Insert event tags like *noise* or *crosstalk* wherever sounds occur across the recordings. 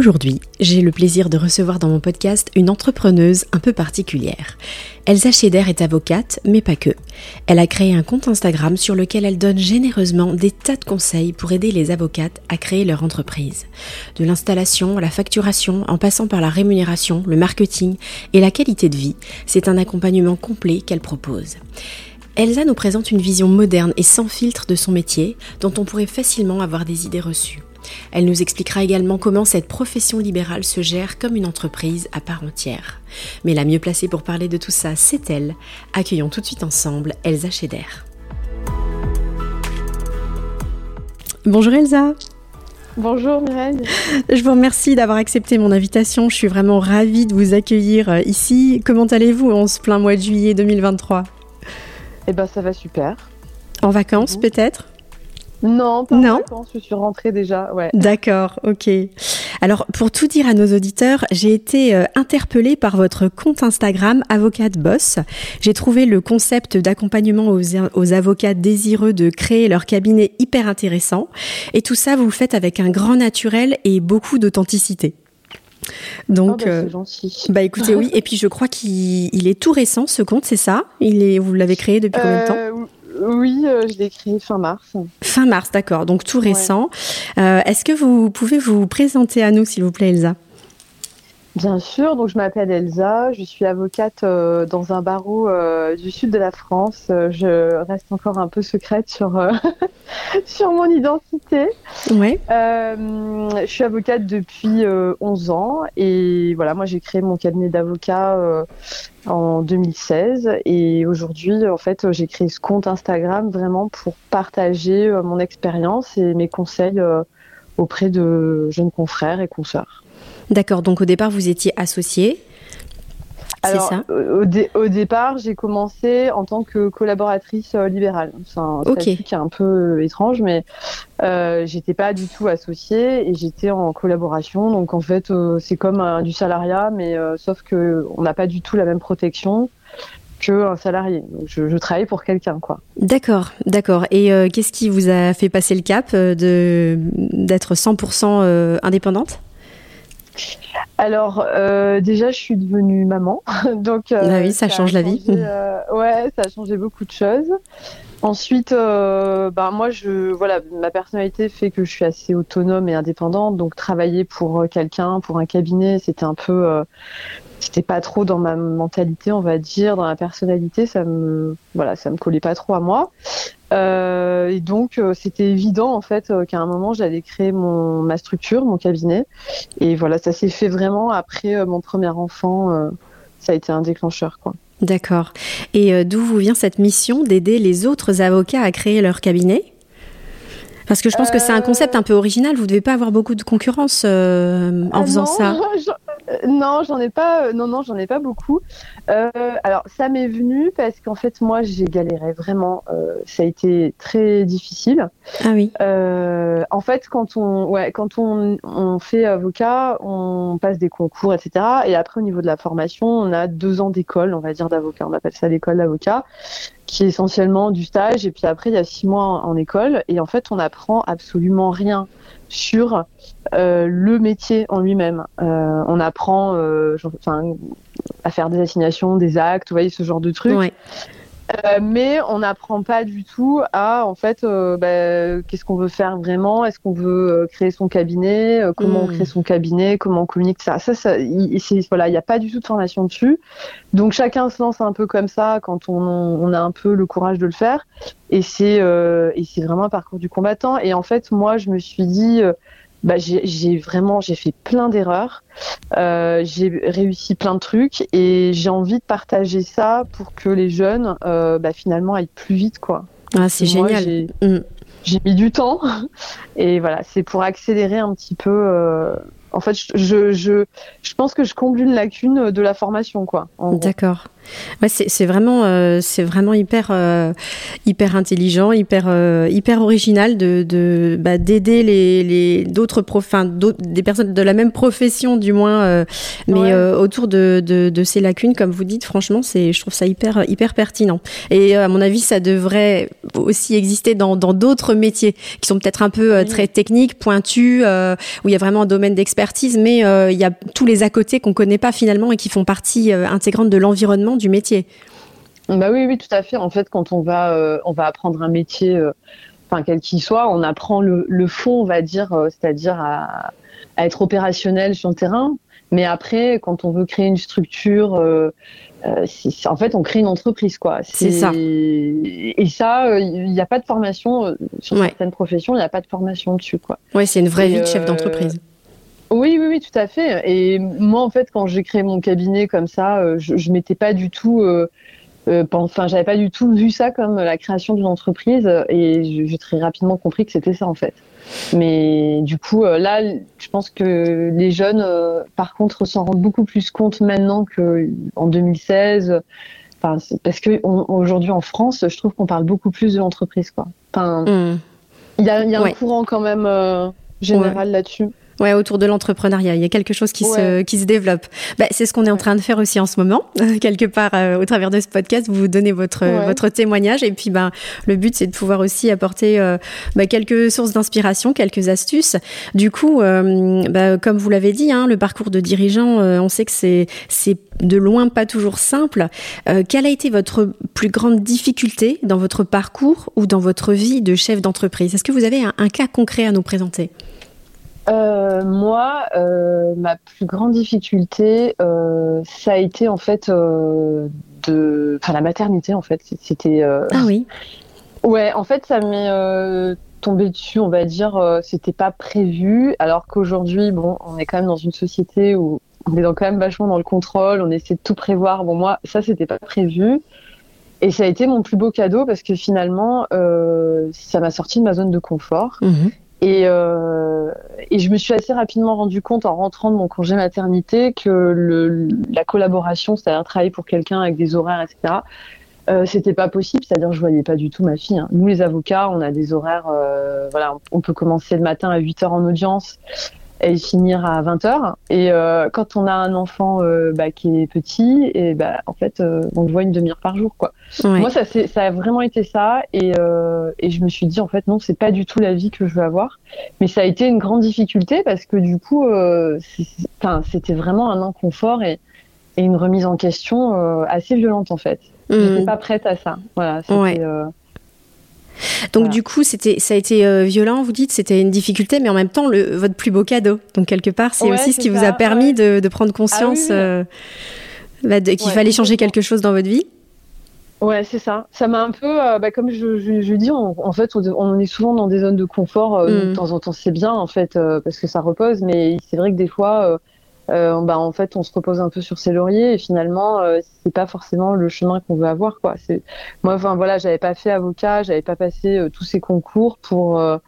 Aujourd'hui, j'ai le plaisir de recevoir dans mon podcast une entrepreneuse un peu particulière. Elsa Scheder est avocate, mais pas que. Elle a créé un compte Instagram sur lequel elle donne généreusement des tas de conseils pour aider les avocates à créer leur entreprise. De l'installation à la facturation, en passant par la rémunération, le marketing et la qualité de vie, c'est un accompagnement complet qu'elle propose. Elsa nous présente une vision moderne et sans filtre de son métier, dont on pourrait facilement avoir des idées reçues. Elle nous expliquera également comment cette profession libérale se gère comme une entreprise à part entière. Mais la mieux placée pour parler de tout ça, c'est elle. Accueillons tout de suite ensemble Elsa Scheder. Bonjour Elsa. Bonjour Mireille. Je vous remercie d'avoir accepté mon invitation. Je suis vraiment ravie de vous accueillir euh, ici. Comment allez-vous en ce plein mois de juillet 2023 Eh ben ça va super. En vacances peut-être? Non, pas non. je suis rentrée déjà. Ouais. D'accord, ok. Alors, pour tout dire à nos auditeurs, j'ai été euh, interpellée par votre compte Instagram Avocate Boss. J'ai trouvé le concept d'accompagnement aux, aux, avocats désireux de créer leur cabinet hyper intéressant. Et tout ça, vous le faites avec un grand naturel et beaucoup d'authenticité. Donc, oh bah, euh, gentil. bah écoutez, oui. Et puis je crois qu'il est tout récent ce compte, c'est ça? Il est, vous l'avez créé depuis combien de temps? Euh, oui, euh, je l'ai créé fin mars. Fin mars, d'accord, donc tout récent. Euh, est-ce que vous pouvez vous présenter à nous, s'il vous plaît, Elsa? Bien sûr, donc je m'appelle Elsa, je suis avocate euh, dans un barreau du sud de la France. je reste encore un peu secrète sur, *laughs* sur mon identité. Ouais. je suis avocate depuis 11 ans et voilà, moi j'ai créé mon cabinet d'avocat en 2016 et aujourd'hui en fait j'ai créé ce compte Instagram vraiment pour partager euh, mon expérience et mes conseils euh, auprès de jeunes confrères et consoeurs. D'accord, donc au départ vous étiez associé alors, ça au, départ, j'ai commencé en tant que collaboratrice euh, libérale. C'est un truc qui est un peu euh, étrange, mais euh, j'étais pas du tout associée et j'étais en collaboration. Donc en fait, euh, c'est comme du salariat, mais sauf que on n'a pas du tout la même protection qu'un salarié. je, je travaille pour quelqu'un, quoi. D'accord, d'accord. Et qu'est-ce qui vous a fait passer le cap de d'être 100% indépendante? Alors euh, déjà, je suis devenue maman, *laughs* donc euh, ah oui, ça, change la vie. Euh, ouais, ça a changé beaucoup de choses. Ensuite, bah moi, je voilà, ma personnalité fait que je suis assez autonome et indépendante, donc travailler pour quelqu'un, pour un cabinet, c'était un peu, c'était pas trop dans ma mentalité, on va dire, dans ma personnalité, ça me, voilà, ça me collait pas trop à moi. Euh, et donc, euh, c'était évident en fait euh, qu'à un moment, j'allais créer mon ma structure, mon cabinet. Et voilà, ça s'est fait vraiment après mon premier enfant. ça a été un déclencheur, quoi. D'accord. Et d'où vous vient cette mission d'aider les autres avocats à créer leur cabinet? Parce que je pense que c'est un concept un peu original. Vous ne devez pas avoir beaucoup de concurrence en ah faisant ça. non, j'en ai pas. non, non, j'en ai pas beaucoup. Euh, alors, ça m'est venu parce qu'en fait, moi, j'ai galéré vraiment. Euh, ça a été très difficile. Ah oui. Euh, en fait, quand on, ouais, quand on, on, fait avocat, on passe des concours, etc. Et après, au niveau de la formation, on a deux ans d'école, on va dire d'avocat. On appelle ça l'école d'avocat, qui est essentiellement du stage. Et puis après, il y a six mois en, école. Et en fait, on apprend absolument rien sur euh, le métier en lui-même. Euh, on apprend euh, à faire des assignations, des actes, vous voyez, ce genre de trucs. Mais on n'apprend pas du tout à, en fait, bah, qu'est-ce qu'on veut faire vraiment? Est-ce qu'on veut créer son cabinet? Comment on hmm. crée son cabinet? Comment on communique ça? Ça, ça voilà, il n'y a pas du tout de formation dessus. Donc chacun se lance un peu comme ça quand on, on a un peu le courage de le faire. Et c'est et c'est vraiment un parcours du combattant. Et en fait, moi, je me suis dit bah, j'ai vraiment j'ai fait plein d'erreurs, euh, j'ai réussi plein de trucs et j'ai envie de partager ça pour que les jeunes euh, bah, finalement aillent plus vite quoi. Ah c'est génial. Mm. J'ai mis du temps *laughs* et voilà c'est pour accélérer un petit peu. Euh, en fait je, je, je pense que je comble une lacune de la formation quoi. D'accord. Ouais, c'est vraiment, euh, c'est vraiment hyper, euh, hyper intelligent, hyper, euh, hyper original de, de bah, d'aider les, les d'autres des personnes de la même profession du moins, mais autour de, de, de, ces lacunes, comme vous dites. Franchement, c'est, je trouve ça hyper, hyper pertinent. Et à mon avis, ça devrait aussi exister dans, dans d'autres métiers qui sont peut-être un peu très techniques, pointus, où il y a vraiment un domaine d'expertise, mais il y a tous les à côté qu'on connaît pas finalement et qui font partie intégrante de l'environnement du métier. Bah oui, oui, tout à fait. En fait, quand on va, euh, on va apprendre un métier, euh, enfin quel qu'il soit, on apprend le, fond, on va dire, euh, c'est-à-dire à, être opérationnel sur le terrain. Mais après, quand on veut créer une structure, en fait, on crée une entreprise, quoi. C'est ça. Et ça, il n'y a pas de formation sur certaines professions, il n'y a pas de formation dessus, quoi. Oui, c'est une vraie vie de chef d'entreprise. Oui, oui, oui, tout à fait. Et moi, en fait, quand j'ai créé mon cabinet comme ça, je, je m'étais pas du tout euh, enfin, j'avais pas du tout vu ça comme la création d'une entreprise et j'ai très rapidement compris que c'était ça en fait. Mais du coup, euh, là, je pense que les jeunes, euh, par contre, s'en rendent beaucoup plus compte maintenant qu'en 2016. Enfin, parce que aujourd'hui en France, je trouve qu'on parle beaucoup plus de l'entreprise, quoi. Enfin, hmm. il y a, y a un courant quand même général là-dessus. Ouais, autour de l'entrepreneuriat, il y a quelque chose qui se qui se développe. Bah, c'est ce qu'on est en train de faire aussi en ce moment, *laughs* quelque part euh, au travers de ce podcast. Vous vous donnez votre votre témoignage et puis ben le but c'est de pouvoir aussi apporter euh, bah, quelques sources d'inspiration, quelques astuces. Du coup, euh, bah, comme vous l'avez dit, hein, le parcours de dirigeant, on sait que c'est c'est de loin pas toujours simple. quelle a été votre plus grande difficulté dans votre parcours ou dans votre vie de chef d'entreprise? Est-ce que vous avez un cas concret à nous présenter? Euh, moi, euh, ma plus grande difficulté, euh, ça a été en fait de, enfin la maternité en fait. C'était. ah oui. Ouais, en fait, ça m'est tombé dessus, on va dire. C'était pas prévu, alors qu'aujourd'hui, bon, on est quand même dans une société où on est quand même vachement dans le contrôle, on essaie de tout prévoir. Bon, moi, ça, c'était pas prévu. Et ça a été mon plus beau cadeau parce que finalement, ça m'a sorti de ma zone de confort. Mhm. Et, euh, et, je me suis assez rapidement rendu compte en rentrant de mon congé maternité que le, la collaboration, c'est-à-dire travailler pour quelqu'un avec des horaires, etc., euh, c'était pas possible. C'est-à-dire, je voyais pas du tout ma fille. Hein. Nous, les avocats, on a des horaires. Euh, voilà, on peut commencer le matin à 8 heures en audience et finir à 20h. Et euh, quand on a un enfant euh, bah, qui est petit, et bah, en fait, euh, on le voit une demi-heure par jour. Quoi. Moi, ça, ça a vraiment été ça. Et, et je me suis dit, en fait, non, c'est pas du tout la vie que je veux avoir. Mais ça a été une grande difficulté parce que du coup, c'était vraiment un inconfort et, et, une remise en question assez violente, en fait. J'étais mmh. pas prête à ça. Voilà, c'était. Donc du coup, c'était, ça a été euh, violent, vous dites, c'était une difficulté, mais en même temps, le, votre plus beau cadeau. Donc quelque part, c'est aussi ce qui vous a permis de, prendre conscience ah euh, bah, qu'il fallait changer quelque chose dans votre vie. Ouais, c'est ça. Ça m'a un peu, euh, bah, comme je, je, dis, en fait, on, est souvent dans des zones de confort. De mm. temps en temps, c'est bien, en fait, parce que ça repose. Mais c'est vrai que des fois, bah, en fait, on se repose un peu sur ses lauriers et finalement, euh, c'est pas forcément le chemin qu'on veut avoir, quoi. C'est moi, enfin voilà, j'avais pas fait avocat, j'avais pas passé euh, tous ces concours pour euh,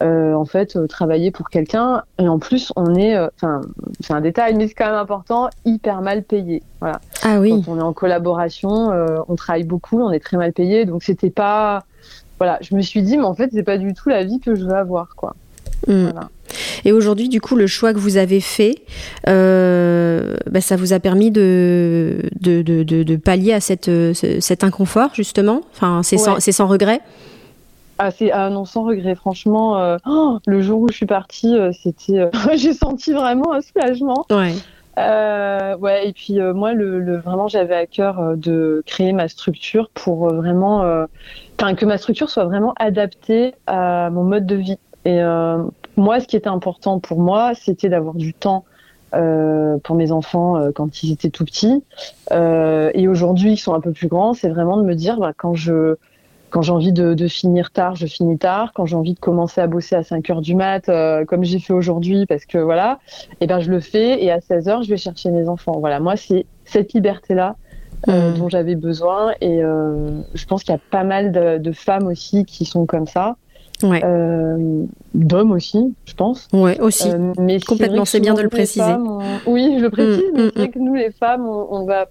en fait travailler pour quelqu'un et en plus, on est, enfin, c'est un détail, mais c'est quand même important, hyper mal payé. Voilà. Ah oui. Quand on est en collaboration, on travaille beaucoup, on est très mal payé, donc c'était pas, voilà, je me suis dit, mais en fait, c'est pas du tout la vie que je veux avoir, quoi. Hmm. Et aujourd'hui, du coup, le choix que vous avez fait, euh, bah, ça vous a permis de, de, de, de, pallier à cette, cet inconfort, justement? Enfin, c'est sans, sans, regret? Ah, ah, non, sans regret. Franchement, euh, oh, le jour où je suis partie, euh, c'était, *laughs* j'ai senti vraiment un soulagement. Ouais. ouais, et puis moi, le, le vraiment, j'avais à cœur de créer ma structure pour vraiment, enfin, que ma structure soit vraiment adaptée à mon mode de vie. Et euh, moi, ce qui était important pour moi, c'était d'avoir du temps euh, pour mes enfants euh, quand ils étaient tout petits. Euh, et aujourd'hui, ils sont un peu plus grands. C'est vraiment de me dire, bah, quand je quand j'ai envie de, de, finir tard, je finis tard. Quand j'ai envie de commencer à bosser à 5 heures du mat, euh, comme j'ai fait aujourd'hui, parce que voilà, et eh ben je le fais. Et à 16 heures, je vais chercher mes enfants. Voilà, moi, c'est cette liberté-là euh, mmh. dont j'avais besoin. Et euh, je pense qu'il y a pas mal de, de, femmes aussi qui sont comme ça. Ouais. Euh, d'hommes aussi, je pense. Ouais, aussi. Euh, mais Complètement, c'est bien de le préciser. Oui, je le précise, mm, mais mm, c'est vrai mm. que nous, les femmes, on, va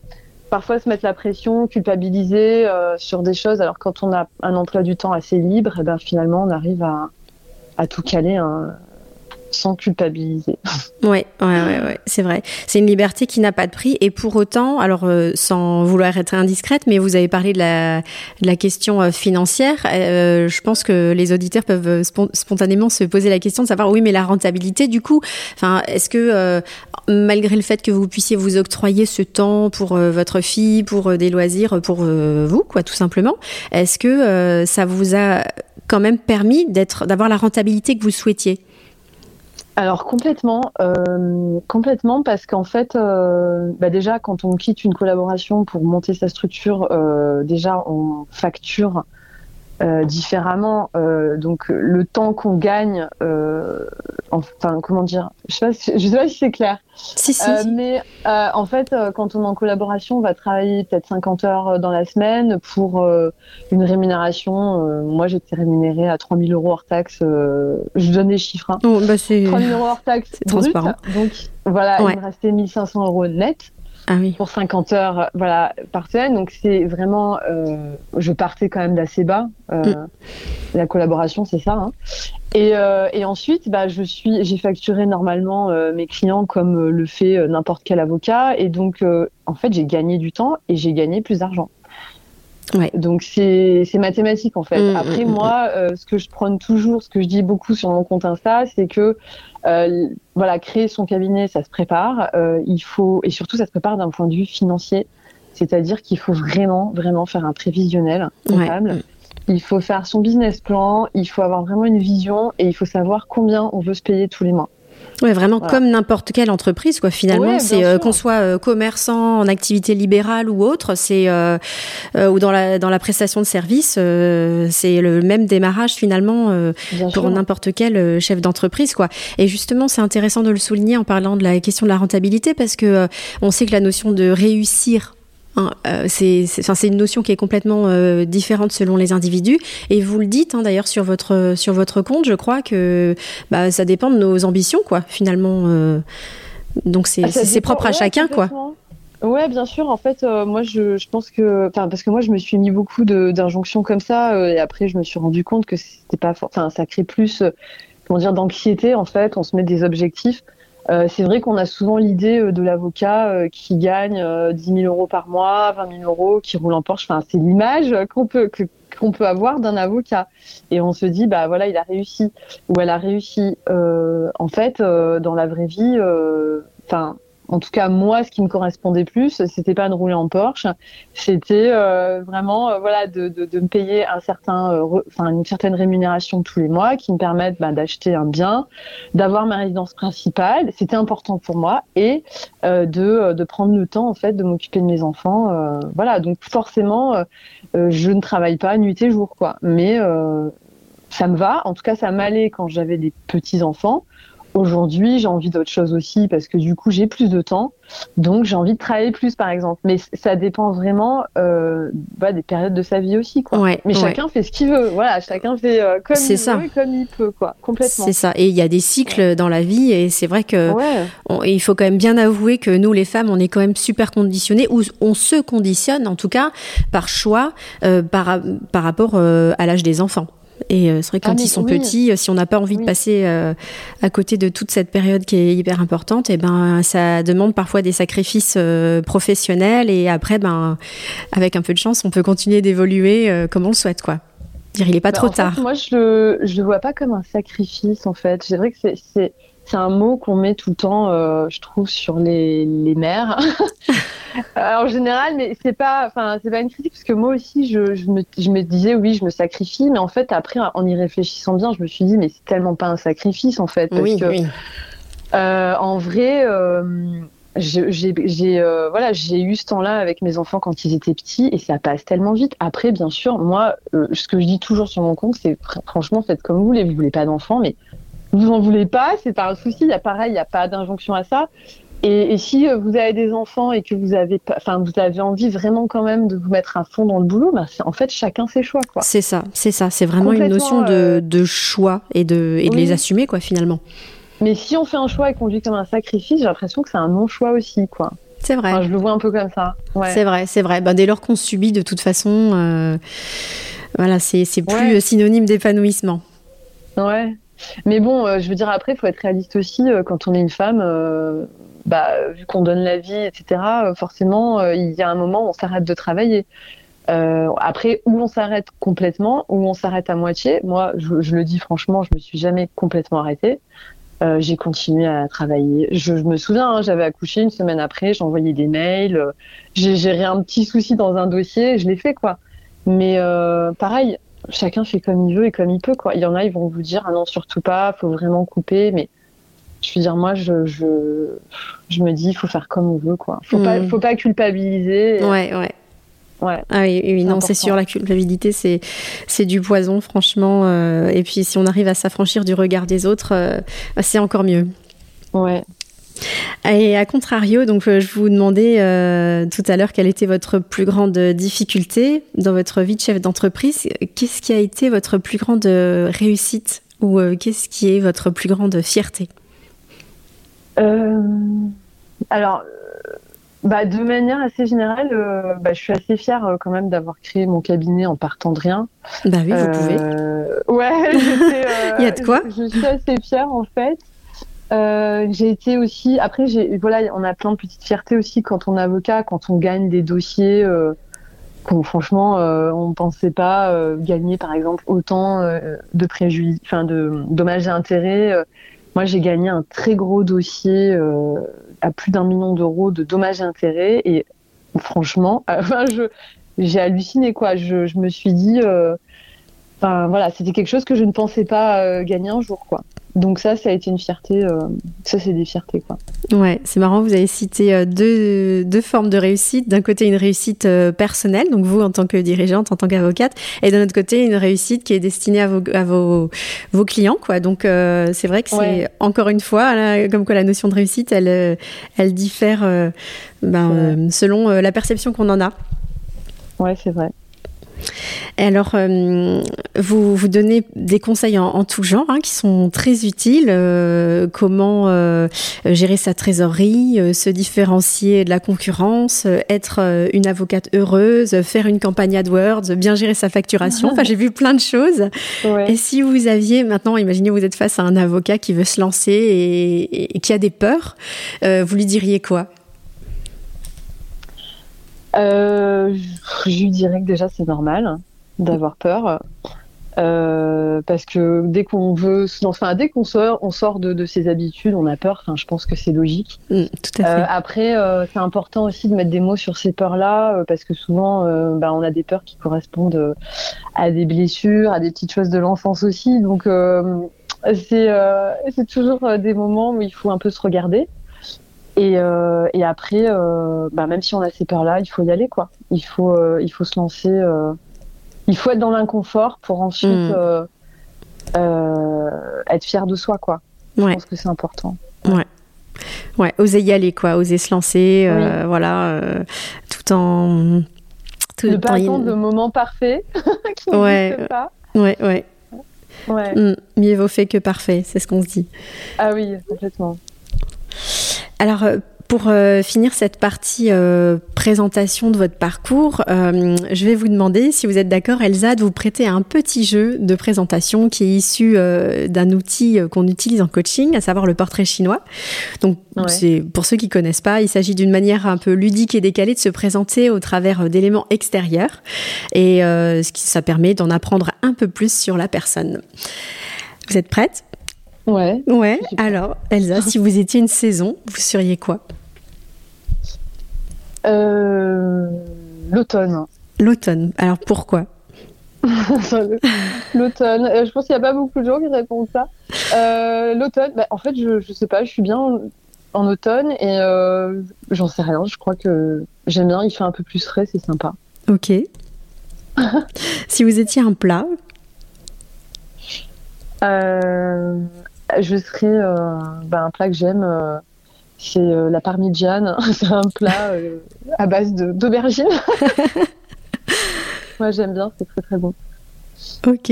parfois se mettre la pression, culpabiliser sur des choses, alors quand on a un emploi du temps assez libre, et eh ben finalement on arrive à, à tout caler. Hein sans culpabiliser. Ouais, c'est vrai. C'est une liberté qui n'a pas de prix et pour autant, alors euh, sans vouloir être indiscrète, mais vous avez parlé de la, question euh, financière. Euh, je pense que les auditeurs peuvent spontanément se poser la question de savoir, oui, mais la rentabilité, du coup, enfin, est-ce que malgré le fait que vous puissiez vous octroyer ce temps pour votre fille, pour des loisirs, pour vous, quoi, tout simplement, est-ce que ça vous a quand même permis d'avoir la rentabilité que vous souhaitiez? Alors complètement, euh, complètement parce qu'en fait, euh, bah déjà quand on quitte une collaboration pour monter sa structure, euh, déjà on facture euh, différemment. Euh, donc le temps qu'on gagne, euh, enfin comment dire, je sais pas, si, je sais pas si c'est clair. Si, si, Mais en fait, quand on est en collaboration, on va travailler peut-être 50 heures dans la semaine pour une rémunération. moi, j'étais rémunérée à 3000 euros hors taxe. je donne les chiffres. Hein. Oh, bah 3000 euros hors taxe. *laughs* transparent. Donc voilà, il me restait 1500 euros net. Ah oui. pour 50 heures voilà, par semaine. Donc c'est vraiment, euh, je partais quand même d'assez bas. Euh, mm. La collaboration, c'est ça. Hein. Et, euh, et, ensuite, bah, je suis, j'ai facturé normalement mes clients comme le fait n'importe quel avocat. Et donc, en fait, j'ai gagné du temps et j'ai gagné plus d'argent. Ouais. Donc c'est mathématique en fait. Mm, Après mm, moi, ce que je prône toujours, ce que je dis beaucoup sur mon compte Insta, c'est que euh, voilà, créer son cabinet, ça se prépare. Euh, il faut et surtout, ça se prépare d'un point de vue financier, c'est-à-dire qu'il faut vraiment, vraiment faire un prévisionnel comptable. Il faut faire son business plan, il faut avoir vraiment une vision et il faut savoir combien on veut se payer tous les mois. Ouais, vraiment comme n'importe quelle entreprise, quoi. Finalement, c'est euh, qu'on soit euh, commerçant en activité libérale ou autre, c'est euh, ou dans la dans la prestation de service, c'est le même démarrage finalement pour n'importe quel chef d'entreprise, quoi. Et justement, c'est intéressant de le souligner en parlant de la question de la rentabilité parce que on sait que la notion de réussir Hein, euh, c'est une notion qui est complètement euh, différente selon les individus. Et vous le dites hein, d'ailleurs sur votre, sur votre compte, je crois que bah, ça dépend de nos ambitions, quoi, finalement. Euh. donc c'est ah, propre à chacun, quoi. Ouais, bien sûr. En fait, moi, je, je, pense que, enfin, parce que moi, je me suis mis beaucoup d'injonctions comme ça, et après, je me suis rendu compte que c'était pas, enfin, ça crée plus, comment dire, d'anxiété. En fait, on se met des objectifs. Euh, c'est vrai qu'on a souvent l'idée euh, de l'avocat euh, qui gagne 10 000 euros par mois, 20 000 euros, qui roule en Porsche. Enfin, c'est l'image qu'on peut qu'on peut avoir d'un avocat. Et on se dit, bah voilà, il a réussi ou elle a réussi. en fait, dans la vraie vie, enfin en tout cas moi ce qui me correspondait plus c'était pas de rouler en Porsche. C'était euh, vraiment euh, voilà de, me payer euh, une certaine rémunération tous les mois qui me permettent bah, d'acheter un bien d'avoir ma résidence principale. C'était important pour moi et de, de prendre le temps en fait de m'occuper de mes enfants voilà. Donc forcément je ne travaille pas nuit et jour quoi. Mais ça me va. En tout cas ça m'allait quand j'avais des petits enfants Aujourd'hui, j'ai envie d'autre chose aussi parce que du coup, j'ai plus de temps. Donc, j'ai envie de travailler plus, par exemple. Mais ça dépend vraiment euh, bah, des périodes de sa vie aussi. Quoi. Mais chacun fait ce qu'il veut. Voilà, chacun fait euh, comme il veut comme il peut. Quoi. Complètement. C'est ça. Et il y a des cycles dans la vie. Et c'est vrai que il faut quand même bien avouer que nous, les femmes, on est quand même super conditionnées ou on se conditionne, en tout cas, par choix euh, par, par rapport à l'âge des enfants. Et euh, c'est vrai que quand ah, ils sont petits, euh, si on n'a pas envie de passer euh, à côté de toute cette période qui est hyper importante, et eh ben ça demande parfois des sacrifices professionnels et après ben avec un peu de chance, on peut continuer d'évoluer comme on le souhaite quoi. Dire il est pas bah, trop tard. moi je le je le vois pas comme un sacrifice en fait. C'est vrai que c'est c'est un mot qu'on met tout le temps, euh, je trouve, sur les, les mères. *laughs* Euh, en général, mais c'est pas, enfin, c'est pas une critique parce que moi aussi, je, je, me, je, me, disais oui, je me sacrifie, mais en fait, après, en y réfléchissant bien, je me suis dit mais c'est tellement pas un sacrifice en fait, parce oui, que oui. Euh, en vrai. j'ai voilà j'ai eu ce temps-là avec mes enfants quand ils étaient petits et ça passe tellement vite. Après, bien sûr, moi, ce que je dis toujours sur mon compte, c'est franchement faites comme vous voulez. Vous voulez pas d'enfants, mais vous en voulez pas, c'est pas un souci. Il y a pareil, il n'y a pas d'injonction à ça. Et, et, si euh, vous avez des enfants et que vous avez, enfin, vous avez envie vraiment quand même de vous mettre à fond dans le boulot, bah, en fait, chacun ses choix. C'est ça, c'est ça. C'est vraiment une notion de, euh, de, choix et de, et de les assumer, quoi, finalement. Mais si on fait un choix et qu'on vit comme un sacrifice, j'ai l'impression que c'est un non-choix aussi, quoi. C'est vrai. je le vois un peu comme ça. C'est vrai, c'est vrai. Ben, dès lors qu'on subit, de toute façon, euh, voilà, c'est plus synonyme d'épanouissement. Ouais. Mais bon, euh, je veux dire, après, il faut être réaliste aussi. Euh, quand on est une femme, bah, vu qu'on donne la vie, etc., forcément, il y a un moment où on s'arrête de travailler. après, où on s'arrête complètement, où on s'arrête à moitié. Moi, je, le dis franchement, je me suis jamais complètement arrêtée. Euh, j'ai continué à travailler. Je, me souviens, hein, j'avais accouché une semaine après, j'envoyais des mails, euh, j'ai géré un petit souci dans un dossier, je l'ai fait quoi. Mais euh, pareil, chacun fait comme il veut et comme il peut quoi. Il y en a, ils vont vous dire ah non surtout pas, faut vraiment couper. Mais je veux dire moi, je je, je me dis il faut faire comme on veut quoi. Faut pas hmm. faut pas culpabiliser. Ouais ouais. Ouais. Ah oui, non, c'est sûr, la culpabilité, c'est, c'est du poison, franchement. Euh, et puis, si on arrive à s'affranchir du regard des autres, euh, c'est encore mieux. Ouais. Et à contrario, donc euh, je vous demandais tout à l'heure quelle était votre plus grande difficulté dans votre vie de chef d'entreprise. Qu'est-ce qui a été votre plus grande réussite ou qu'est-ce qui est votre plus grande fierté? Alors, bah, de manière assez générale, euh, bah, je suis assez fière euh, quand même d'avoir créé mon cabinet en partant de rien. Bah oui, vous pouvez. Euh, ouais, *laughs* il y a de quoi. Je, suis assez fière en fait. J'ai été aussi. Après, voilà, on a plein de petites fiertés aussi quand on est avocat, quand on gagne des dossiers qu'on franchement on pensait pas gagner par exemple autant de préjudice, enfin de dommages et intérêts. moi, j'ai gagné un très gros dossier à plus d'un million d'euros de dommages et intérêts. Et franchement, *laughs* je, j'ai halluciné, quoi. Je, je me suis dit, euh, enfin, voilà, c'était quelque chose que je ne pensais pas euh, gagner un jour, quoi. Donc ça, ça a été une fierté. Euh, ça, c'est des fiertés, quoi. Ouais, c'est marrant. Vous avez cité euh, deux, deux formes de réussite. D'un côté, une réussite personnelle, donc vous en tant que dirigeante, en tant qu'avocate, et d'un autre côté, une réussite qui est destinée à vos, à vos, vos clients, quoi. Donc c'est vrai que c'est encore une fois, là, comme quoi la notion de réussite, elle, elle diffère ben, selon la perception qu'on en a. Ouais, c'est vrai. Alors, euh, vous, vous donnez des conseils en, tout genre hein, qui sont très utiles. Euh, comment euh, gérer sa trésorerie, se différencier de la concurrence, être une avocate heureuse, faire une campagne AdWords, bien gérer sa facturation. *laughs* Enfin, j'ai vu plein de choses. Et si vous aviez, maintenant, imaginez vous êtes face à un avocat qui veut se lancer et qui a des peurs, vous lui diriez quoi? Euh, je lui dirais que déjà c'est normal d'avoir peur. Euh, parce que dès qu'on veut, enfin dès qu'on sort, on sort de, de, ses habitudes, on a peur. Enfin, je pense que c'est logique. Mm, tout à fait. Euh, après, euh, c'est important aussi de mettre des mots sur ces peurs-là, parce que souvent, bah, on a des peurs qui correspondent à des blessures, à des petites choses de l'enfance aussi. Donc, c'est c'est toujours des moments où il faut un peu se regarder. Et, euh, et après, euh, bah, même si on a ces peurs-là, il faut y aller, quoi. Il faut, euh, il faut se lancer. Il faut être dans l'inconfort pour ensuite mm. être fier de soi, quoi. Je pense que c'est important. Ouais. ouais. oser y aller, quoi. Oser se lancer, voilà, tout en. Tout ne pas attendre le moment parfait *laughs* qui ouais. pas. Ouais, ouais. Ouais. Mm. mieux vaut fait que parfait, c'est ce qu'on se dit. Ah oui, complètement. Alors, euh, pour euh, finir cette partie euh, présentation de votre parcours, je vais vous demander, si vous êtes d'accord, Elsa, de vous prêter un petit jeu de présentation qui est issu d'un outil qu'on utilise en coaching, à savoir le portrait chinois. Donc, c'est pour ceux qui connaissent pas, il s'agit d'une manière un peu ludique et décalée de se présenter au travers d'éléments extérieurs, et ce qui ça permet d'en apprendre un peu plus sur la personne. Vous êtes prête? Ouais. Ouais. Alors, Elsa, si vous étiez une saison, vous seriez quoi? Euh, L'automne. L'automne. Alors pourquoi? *laughs* L'automne. Euh, je pense qu'il n'y a pas beaucoup de gens qui répondent ça. Euh, L'automne. Bah, en fait, je, ne sais pas. Je suis bien en automne et j'en sais rien. Je crois que j'aime bien. Il fait un peu plus frais, c'est sympa. Ok. *laughs* si vous étiez un plat? Euh, je serais euh, bah, un plat que j'aime. Euh, c'est euh, la parmigiane. *laughs* c'est un plat à base d'aubergine. *laughs* Moi, j'aime bien. C'est très très bon. Ok.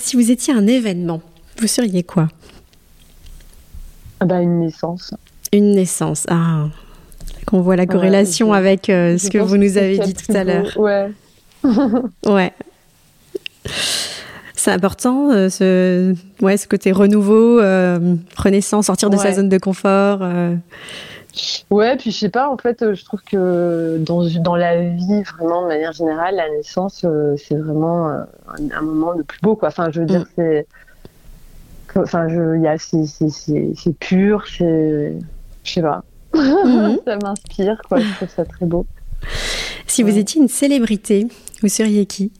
si vous étiez un événement, vous seriez quoi? Bah, Une naissance. Une naissance. Ah, qu'on voit la corrélation avec ce que vous nous avez dit tout à l'heure. Ouais. *laughs* ouais. C'est important, ce, ouais, ce côté renouveau, renaissance, sortir de sa zone de confort. Ouais, puis je sais pas, en fait, euh, je trouve que dans, dans la vie, vraiment, de manière générale, la naissance, euh, c'est vraiment euh, un, moment le plus beau, quoi. Enfin, je veux dire, mm. c'est. Enfin, c'est pur, c'est. Je sais pas. Mm-hmm. *laughs* ça m'inspire, quoi. Je trouve ça très beau. Si vous étiez une célébrité, vous seriez qui?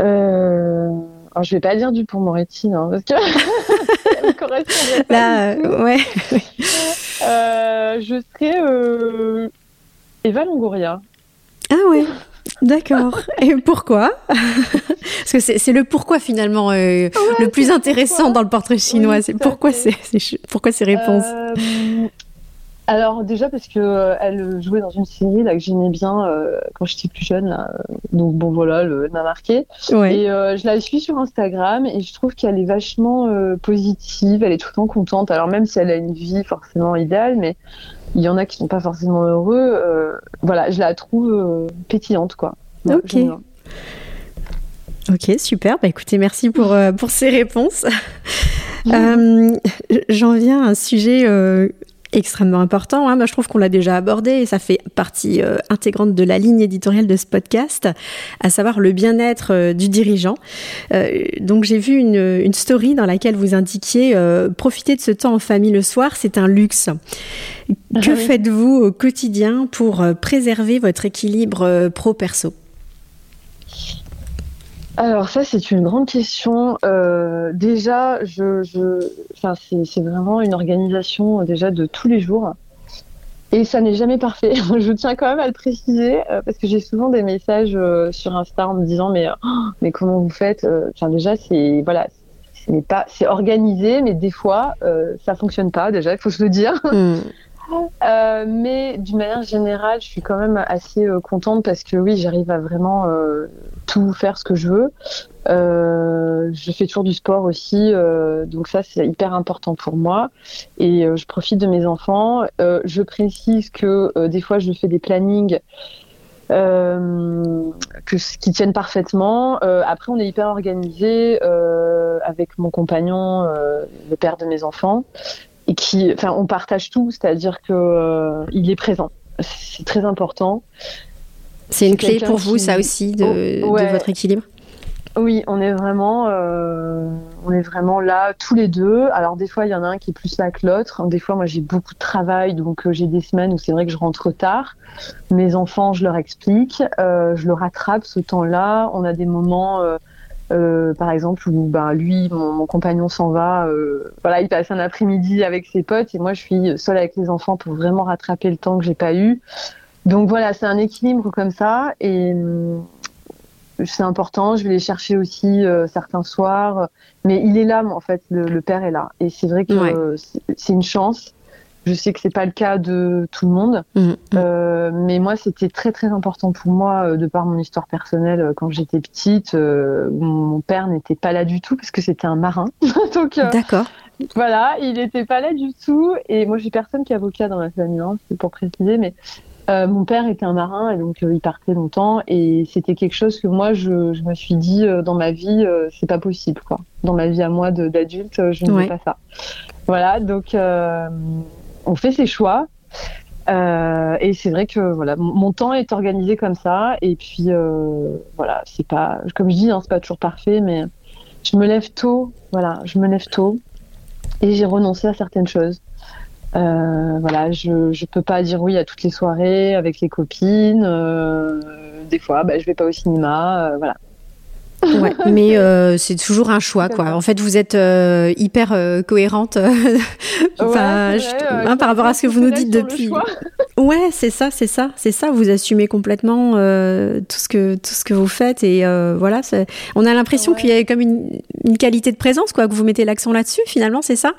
Euh... Alors, je vais pas dire du pour Moretti, hein, parce que *laughs* ça me correspondrait Là, ouais. *laughs* Euh, je serais euh, Eva Longoria. Ah ouais, d'accord. Et pourquoi? *laughs* Parce que c'est le pourquoi finalement euh, le plus intéressant dans le portrait chinois. c'est pourquoi, c'est pourquoi ces réponses? Alors déjà parce que euh, elle jouait dans une série là que j'aimais bien euh, quand j'étais plus jeune là. donc bon voilà elle m'a marqué et euh, je la suis sur Instagram et je trouve qu'elle est vachement positive. Elle est tout le temps contente. Alors même si elle a une vie forcément idéale mais il y en a qui sont pas forcément heureux voilà je la trouve pétillante quoi. Ok. Ok, super. Bah, écoutez, merci pour, pour ces réponses. J'en viens à un sujet extrêmement important. Hein. Moi, je trouve qu'on l'a déjà abordé et ça fait partie euh, intégrante de la ligne éditoriale de ce podcast, à savoir le bien-être euh, du dirigeant. Euh, donc, j'ai vu une, une, story dans laquelle vous indiquiez profiter de ce temps en famille le soir, c'est un luxe. Que ah faites-vous au quotidien pour préserver votre équilibre pro-perso? Alors ça c'est une grande question. Euh, déjà, je, je, c'est vraiment une organisation euh, déjà de tous les jours. Et ça n'est jamais parfait. *laughs* je tiens quand même à le préciser euh, parce que j'ai souvent des messages sur Insta en me disant mais oh, comment vous faites déjà c'est voilà c'est pas organisé mais des fois ça fonctionne pas déjà il faut se le dire. Hmm. Euh, mais d'une manière générale, je suis quand même assez euh, contente parce que oui, j'arrive à vraiment euh, tout faire ce que je veux. je fais toujours du sport aussi, donc ça c'est hyper important pour moi. Et je profite de mes enfants. je précise que des fois je fais des plannings. que, qui tiennent parfaitement. après, on est hyper organisé avec mon compagnon, le père de mes enfants et qui, enfin, on partage tout, c'est-à-dire que euh, il est présent. C'est très important. C'est une clé pour vous, ça aussi, de, oh, de, votre équilibre? Oui, on est vraiment, euh, on est vraiment là tous les deux. Alors des fois, il y en a un qui est plus là que l'autre. Des fois, moi, j'ai beaucoup de travail, donc euh, j'ai des semaines où c'est vrai que je rentre tard. Mes enfants, je leur explique, je le rattrape ce temps-là. On a des moments euh, par exemple, où ben, lui, mon, compagnon s'en va, euh, voilà, il passe un après-midi avec ses potes et moi je suis seule avec les enfants pour vraiment rattraper le temps que j'ai pas eu. Donc voilà, c'est un équilibre comme ça et euh, c'est important. Je vais les chercher aussi certains soirs, mais il est là, en fait, le, père est là et c'est vrai que c'est une chance je sais que c'est pas le cas de tout le monde, mmh, mmh. Euh, mais moi c'était très très important pour moi euh, de par mon histoire personnelle euh, quand j'étais petite. mon père n'était pas là du tout parce que c'était un marin. *laughs* Donc d'accord. Voilà, il n'était pas là du tout. Et moi j'ai personne qui est avocat dans ma famille, hein, c'est pour préciser, mais mon père était un marin et donc il partait longtemps et c'était quelque chose que moi je, je me suis dit dans ma vie c'est pas possible quoi. Dans ma vie à moi d'adulte je ne veux pas ça. Voilà donc on fait ses choix. Euh, et c'est vrai que voilà, mon temps est organisé comme ça. Et puis euh, voilà, c'est pas, comme je dis, hein, c'est pas toujours parfait, mais je me lève tôt. Voilà, je me lève tôt et j'ai renoncé à certaines choses. Euh, voilà, je je peux pas dire oui à toutes les soirées avec les copines. des fois, bah, je vais pas au cinéma. voilà, Ouais, *laughs* mais euh, c'est toujours un choix, quoi. En fait, vous êtes euh, hyper euh, cohérente *laughs* enfin, hein, par rapport à ce que vous nous dites depuis. *laughs* Ouais, c'est ça, c'est ça, c'est ça. Vous assumez complètement tout ce que tout ce que vous faites et voilà. On a l'impression qu'il y a comme une, une, qualité de présence, quoi, que vous mettez l'accent là-dessus. Finalement, c'est ça?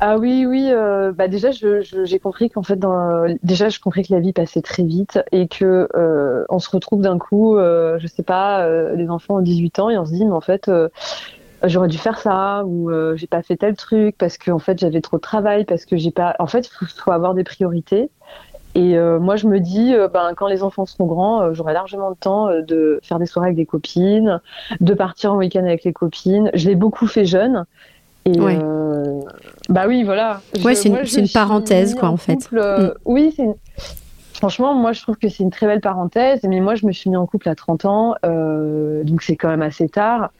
Ah oui, oui. Euh, bah déjà, j'ai je, compris qu'en fait, dans, déjà, je compris que la vie passait très vite et que euh, on se retrouve d'un coup, euh, je sais pas, euh, les enfants ont 18 ans et on se dit, mais en fait, j'aurais dû faire ça ou j'ai pas fait tel truc parce que en fait j'avais trop de travail parce que j'ai pas en fait il faut, avoir des priorités et moi je me dis ben quand les enfants seront grands j'aurai largement le temps de faire des soirées avec des copines de partir en week-end avec les copines je l'ai beaucoup fait jeune et bah oui voilà ouais c'est une, une parenthèse quoi en, fait mm. oui c'est une Franchement, moi, je trouve que c'est une très belle parenthèse. Mais moi, je me suis mis en couple à 30 ans, euh, donc c'est quand même assez tard.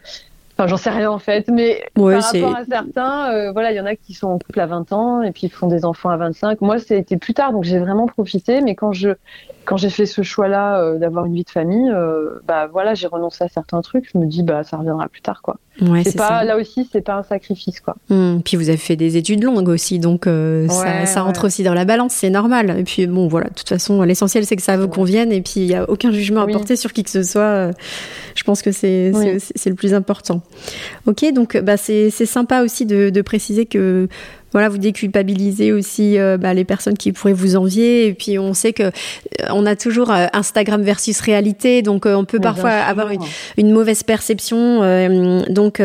Enfin, j'en sais rien en fait, mais par rapport à certains, euh, voilà, il y en a qui sont en couple à 20 ans et puis font des enfants à 25. Moi, c'était plus tard, donc j'ai vraiment profité. Mais quand je quand j'ai fait ce choix-là euh, d'avoir une vie de famille, euh, bah voilà, j'ai renoncé à certains trucs. Je me dis, bah ça reviendra plus tard, quoi. Ouais, c'est pas là aussi, c'est pas un sacrifice, quoi. Mmh. puis vous avez fait des études longues aussi, donc euh, ça, ça, rentre aussi dans la balance, c'est normal. Et puis bon, voilà, de toute façon, l'essentiel c'est que ça vous convienne et puis il y a aucun jugement à porter sur qui que ce soit. je pense que c'est c'est le plus important. Ok, donc bah c'est sympa aussi de, de préciser que voilà, vous déculpabilisez aussi euh, bah, les personnes qui pourraient vous envier. Et puis on sait que euh, on a toujours euh, Instagram versus réalité, donc on peut parfois avoir une, mauvaise perception. donc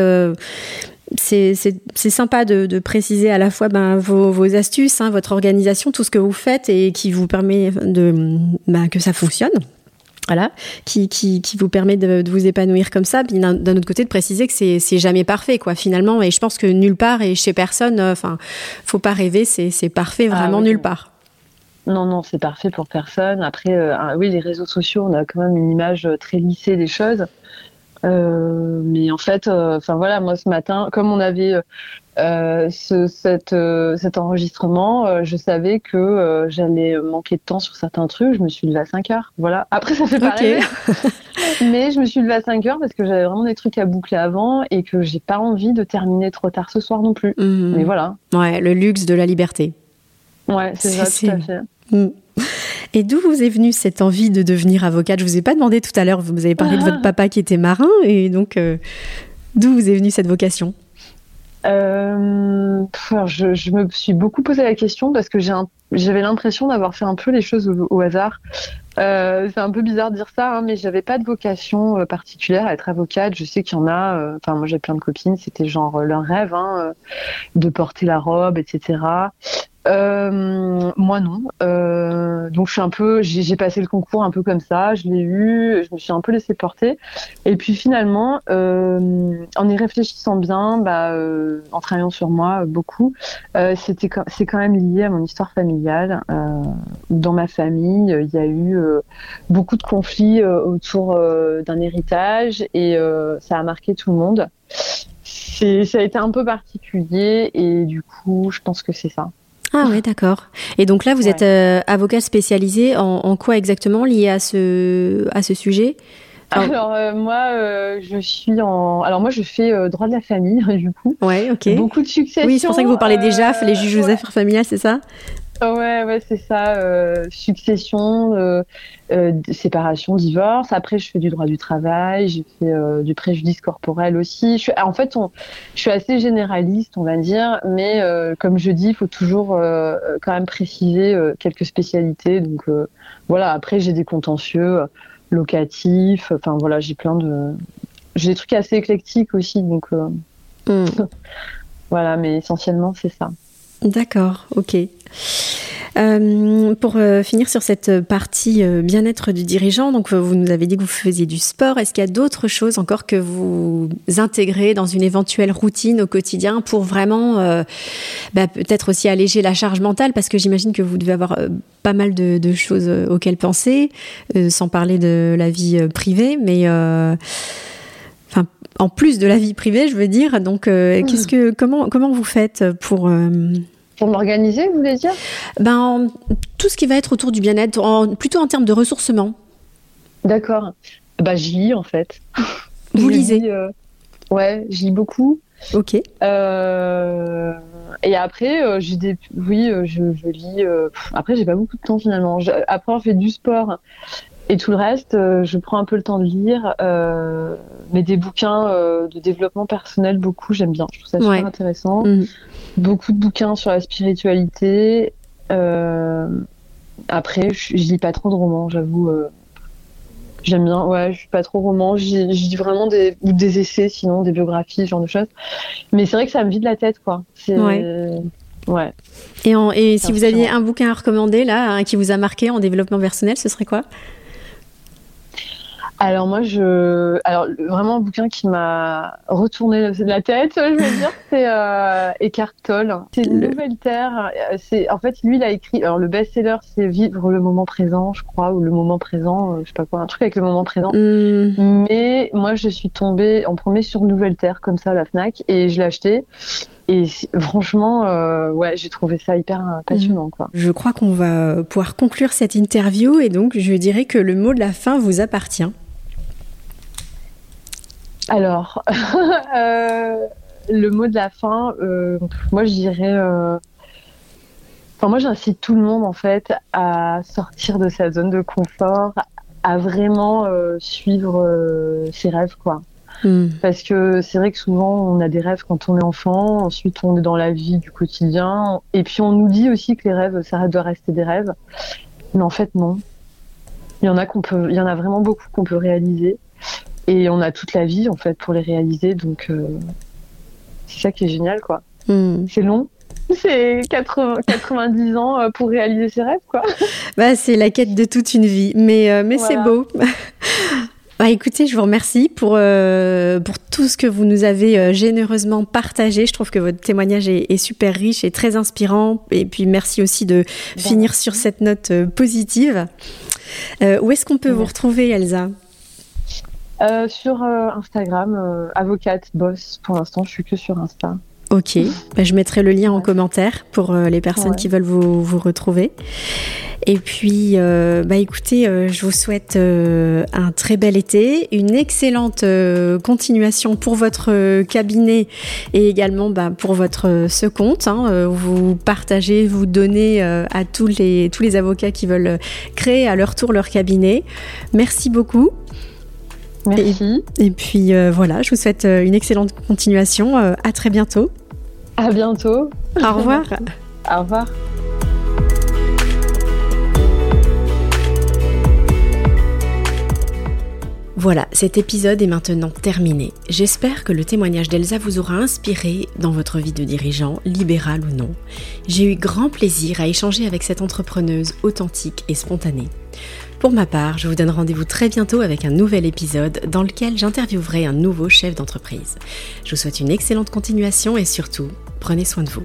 c'est sympa de, préciser à la fois ben, vos, astuces, hein, votre organisation, tout ce que vous faites et qui vous permet de, ben, que ça fonctionne voilà, qui, qui, qui, vous permet de, vous épanouir comme ça. d'un autre côté, de préciser que c'est jamais parfait, quoi, finalement. Et je pense que nulle part et chez personne, euh, enfin, faut pas rêver, c'est parfait ah vraiment nulle part. Non, non, c'est parfait pour personne. Après, euh, oui, les réseaux sociaux, on a quand même une image euh, très lissée des choses. Mais en fait, enfin voilà, moi ce matin, comme on avait euh, ce, cette, euh, cet enregistrement, euh, je savais que j'allais manquer de temps sur certains trucs. Je me suis levée à 5 heures. Voilà. Après, ça fait pas *laughs* mais je me suis levée à 5 heures parce que j'avais vraiment des trucs à boucler avant et que j'ai pas envie de terminer trop tard ce soir non plus. Mhm. Mais voilà. Ouais, le luxe de la liberté. Ouais, c'est ça, tout à fait. Et d'où vous est venue cette envie de devenir avocate? Je vous ai pas demandé tout à l'heure, vous avez parlé de votre papa qui était marin, et donc d'où vous est venue cette vocation? Euh, je, je, me suis beaucoup posé la question parce que j'avais l'impression d'avoir fait un peu les choses au, hasard. Euh, c'est un peu bizarre de dire ça, hein, mais j'avais pas de vocation euh, particulière à être avocate. Je sais qu'il y en a. Euh, enfin, moi j'ai plein de copines, c'était genre leur rêve hein, de porter la robe, etc. Euh, moi non. Euh, donc je suis un peu, j'ai passé le concours un peu comme ça, je l'ai eu, je me suis un peu laissé porter. Et puis finalement, euh, en y réfléchissant bien, bah, euh, en travaillant sur moi beaucoup, euh, c'était c'est quand même lié à mon histoire familiale. dans ma famille, il y a eu beaucoup de conflits autour d'un héritage et ça a marqué tout le monde. Ça a été un peu particulier et du coup, je pense que c'est ça. Ah ouais, d'accord. Et donc là, vous êtes euh, avocat spécialisé en, quoi exactement lié à ce, à ce sujet? *laughs* Alors, euh, moi, euh, je suis en. Alors moi, je fais droit de la famille *laughs* du coup. Ouais, ok. Beaucoup de succession. Oui, c'est pour ça que vous parlez déjà, les juges aux affaires familiales, c'est ça? Ouais, ouais, c'est ça. Euh, succession, euh, euh, séparation, divorce. Après, je fais du droit du travail, j'ai fait du préjudice corporel aussi. Je suis, en fait, on, je suis assez généraliste, on va dire, mais comme je dis, il faut toujours quand même préciser quelques spécialités. Donc voilà. Après, j'ai des contentieux locatifs. Enfin voilà, j'ai plein de, j'ai des trucs assez éclectiques aussi. Donc hmm. *laughs* voilà, mais essentiellement, c'est ça. D'accord, ok. Euh, pour euh, finir sur cette partie euh, bien-être du dirigeant, donc vous nous avez dit que vous faisiez du sport. Est-ce qu'il y a d'autres choses encore que vous intégrez dans une éventuelle routine au quotidien pour vraiment bah, peut-être aussi alléger la charge mentale? Parce que j'imagine que vous devez avoir pas mal de, de choses auxquelles penser, sans parler de la vie privée, mais enfin en plus de la vie privée, je veux dire. Donc, qu'est-ce que comment comment vous faites pour pour m'organiser, vous voulez dire? Ben tout ce qui va être autour du bien-être, plutôt en termes de ressourcement. D'accord. Bah j'y lis en fait. Vous lisez? euh, Ouais, j'y lis beaucoup. Ok. Euh, et après, euh, j'ai des, oui, je, lis. après, j'ai pas beaucoup de temps finalement. après, on fait du sport et tout le reste, je prends un peu le temps de lire. mais des bouquins de développement personnel, beaucoup, j'aime bien. Je trouve ça super intéressant. Mm beaucoup de bouquins sur la spiritualité. Euh, après, je, lis pas trop de romans, j'avoue. Euh. J'aime bien, ouais, je suis pas trop roman. Je dis vraiment des, ou des essais, sinon des biographies, ce genre de choses. Mais c'est vrai que ça me vide la tête, quoi. Ouais. ouais. Et, et si vous aviez un bouquin à recommander, là, qui vous a marqué en développement personnel, ce serait quoi? Alors moi, je, alors vraiment un bouquin qui m'a retourné la tête, *laughs* je veux dire, c'est euh, Eckhart Tolle. C'est nouvelle terre. C'est en fait lui, il a écrit. Alors le best-seller, c'est Vivre le moment présent, je crois, ou le moment présent, euh, je sais pas quoi, un truc avec le moment présent. Hmm. Mais moi, je suis tombée en premier sur Nouvelle Terre, comme ça, à la Fnac, et je l'ai acheté. Et franchement, euh, ouais, j'ai trouvé ça hyper passionnant. Quoi. Je crois qu'on va pouvoir conclure cette interview et donc je dirais que le mot de la fin vous appartient. Alors, *laughs* euh, le mot de la fin, euh, moi je dirais. Euh, enfin, moi j'incite tout le monde en fait à sortir de sa zone de confort, à vraiment suivre ses rêves quoi. Hmm. Parce que c'est vrai que souvent on a des rêves quand on est enfant, ensuite on est dans la vie du quotidien, et puis on nous dit aussi que les rêves ça doit rester des rêves, mais en fait non. Il y en a qu'on peut, il y en a vraiment beaucoup qu'on peut réaliser. Et on a toute la vie en fait pour les réaliser, donc euh, c'est ça qui est génial quoi. Hmm. C'est long, c'est 90 ans euh, pour réaliser ses rêves, quoi. *laughs* Bah, c'est la quête de toute une vie, mais, euh, mais c'est beau. *laughs* Bah, écoutez, je vous remercie pour, pour tout ce que vous nous avez généreusement partagé. Je trouve que votre témoignage est, super riche et très inspirant. Et puis merci aussi de bah, finir sur cette note positive. où est-ce qu'on peut vous retrouver, Elsa? Euh, sur euh, Instagram, euh, avocate boss. Pour l'instant, je suis que sur Insta. Ok, bah, je mettrai le lien en commentaire pour les personnes qui veulent vous, vous, retrouver. Et puis, bah écoutez, je vous souhaite un très bel été, une excellente continuation pour votre cabinet et également bah, pour votre ce compte. Hein, vous partagez, vous donnez à tous les tous les avocats qui veulent créer à leur tour leur cabinet. Merci beaucoup. Merci. Et, puis euh, voilà, je vous souhaite euh, une excellente continuation. Euh, à très bientôt. À bientôt. Au revoir. *laughs* Au revoir. Voilà, cet épisode est maintenant terminé. J'espère que le témoignage d'Elsa vous aura inspiré dans votre vie de dirigeant, libéral ou non. J'ai eu grand plaisir à échanger avec cette entrepreneuse authentique et spontanée. Pour ma part, je vous donne rendez-vous très bientôt avec un nouvel épisode dans lequel j'interviewerai un nouveau chef d'entreprise. Je vous souhaite une excellente continuation et surtout, prenez soin de vous.